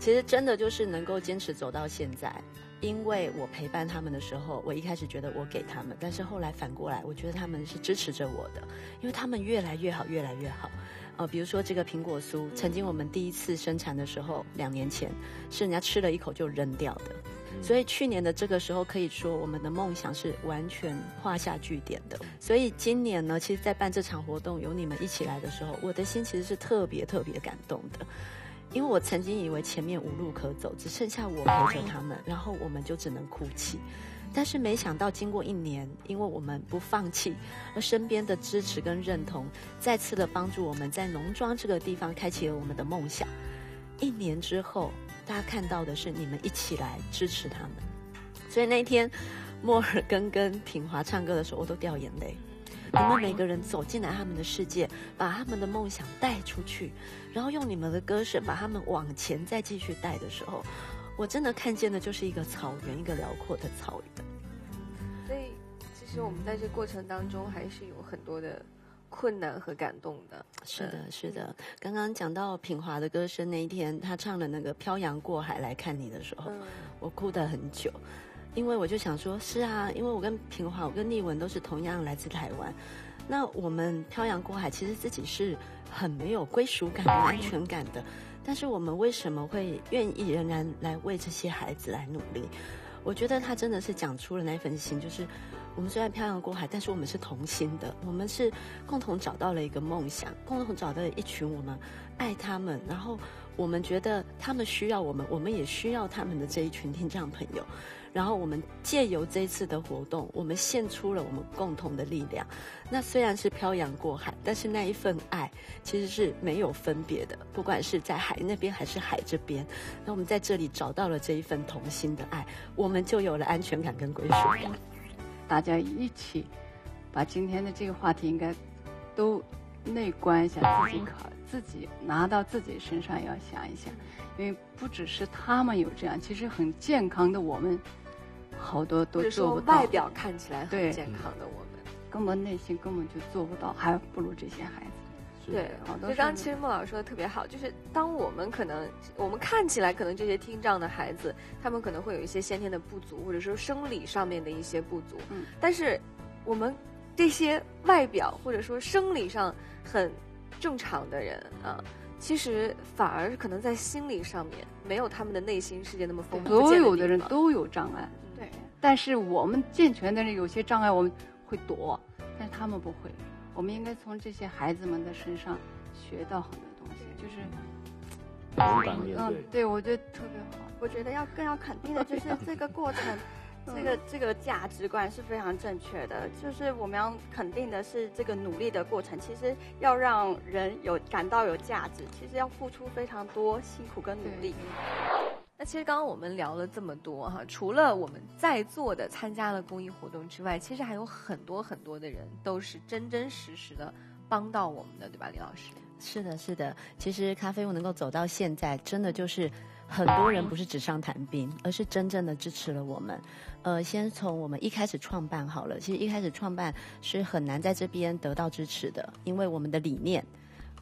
其实真的就是能够坚持走到现在，因为我陪伴他们的时候，我一开始觉得我给他们，但是后来反过来，我觉得他们是支持着我的，因为他们越来越好，越来越好。呃，比如说这个苹果酥，曾经我们第一次生产的时候，两年前是人家吃了一口就扔掉的，所以去年的这个时候，可以说我们的梦想是完全画下句点的。所以今年呢，其实，在办这场活动，有你们一起来的时候，我的心其实是特别特别感动的。因为我曾经以为前面无路可走，只剩下我陪着他们，然后我们就只能哭泣。但是没想到，经过一年，因为我们不放弃，而身边的支持跟认同，再次的帮助我们在农庄这个地方开启了我们的梦想。一年之后，大家看到的是你们一起来支持他们。所以那天，莫尔根跟品华唱歌的时候，我都掉眼泪。你们每个人走进来他们的世界，把他们的梦想带出去，然后用你们的歌声把他们往前再继续带的时候，我真的看见的就是一个草原，一个辽阔的草原。所以，其实我们在这过程当中还是有很多的困难和感动的。是的，是的。刚刚讲到品华的歌声那一天，他唱了那个《漂洋过海来看你》的时候，我哭得很久。因为我就想说，是啊，因为我跟平华，我跟丽文都是同样来自台湾，那我们漂洋过海，其实自己是很没有归属感、安全感的。但是我们为什么会愿意仍然来为这些孩子来努力？我觉得他真的是讲出了那份心，就是我们虽然漂洋过海，但是我们是同心的，我们是共同找到了一个梦想，共同找到了一群我们爱他们，然后我们觉得他们需要我们，我们也需要他们的这一群听障朋友。然后我们借由这一次的活动，我们献出了我们共同的力量。那虽然是漂洋过海，但是那一份爱其实是没有分别的，不管是在海那边还是海这边。那我们在这里找到了这一份同心的爱，我们就有了安全感跟归属感。大家一起把今天的这个话题应该都内观一下，自己考自己拿到自己身上要想一想，因为不只是他们有这样，其实很健康的我们。好多都做不到，外表看起来很健康的我们，根本内心根本就做不到，还不如这些孩子。对，好多。就刚其实孟老师说的特别好，就是当我们可能我们看起来可能这些听障的孩子，他们可能会有一些先天的不足，或者说生理上面的一些不足。嗯。但是我们这些外表或者说生理上很正常的人啊，其实反而可能在心理上面没有他们的内心世界那么丰富。所有的人都有障碍。对但是我们健全的人有些障碍我们会躲，但是他们不会。我们应该从这些孩子们的身上学到很多东西，就是勇敢面对。对，我觉得特别好。我觉得要更要肯定的就是这个过程，这个这个价值观是非常正确的。就是我们要肯定的是这个努力的过程，其实要让人有感到有价值，其实要付出非常多辛苦跟努力。那其实刚刚我们聊了这么多哈，除了我们在座的参加了公益活动之外，其实还有很多很多的人都是真真实实的帮到我们的，对吧，李老师？是的，是的。其实咖啡屋能够走到现在，真的就是很多人不是纸上谈兵，而是真正的支持了我们。呃，先从我们一开始创办好了，其实一开始创办是很难在这边得到支持的，因为我们的理念。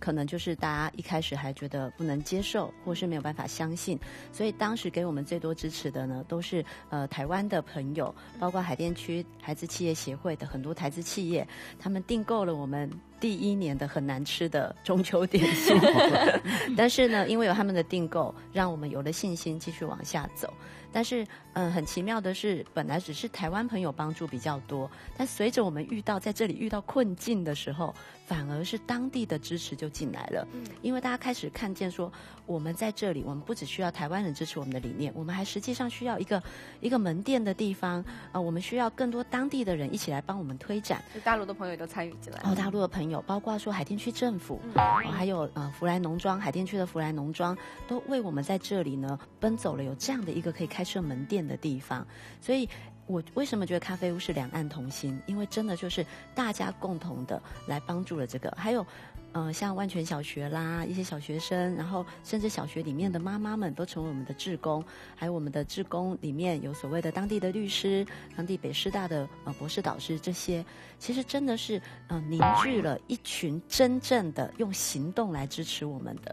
可能就是大家一开始还觉得不能接受，或是没有办法相信，所以当时给我们最多支持的呢，都是呃台湾的朋友，包括海淀区孩子企业协会的很多台资企业，他们订购了我们第一年的很难吃的中秋点心，但是呢，因为有他们的订购，让我们有了信心继续往下走。但是，嗯，很奇妙的是，本来只是台湾朋友帮助比较多，但随着我们遇到在这里遇到困境的时候，反而是当地的支持就进来了。嗯，因为大家开始看见说，我们在这里，我们不只需要台湾人支持我们的理念，我们还实际上需要一个一个门店的地方啊，我们需要更多当地的人一起来帮我们推展。就大陆的朋友都参与进来。哦，大陆的朋友，包括说海淀区政府，还有呃福来农庄，海淀区的福来农庄，都为我们在这里呢奔走了，有这样的一个可以。开设门店的地方，所以我为什么觉得咖啡屋是两岸同心？因为真的就是大家共同的来帮助了这个，还有。呃，像万泉小学啦，一些小学生，然后甚至小学里面的妈妈们都成为我们的志工，还有我们的志工里面有所谓的当地的律师、当地北师大的呃博士导师，这些其实真的是呃凝聚了一群真正的用行动来支持我们的。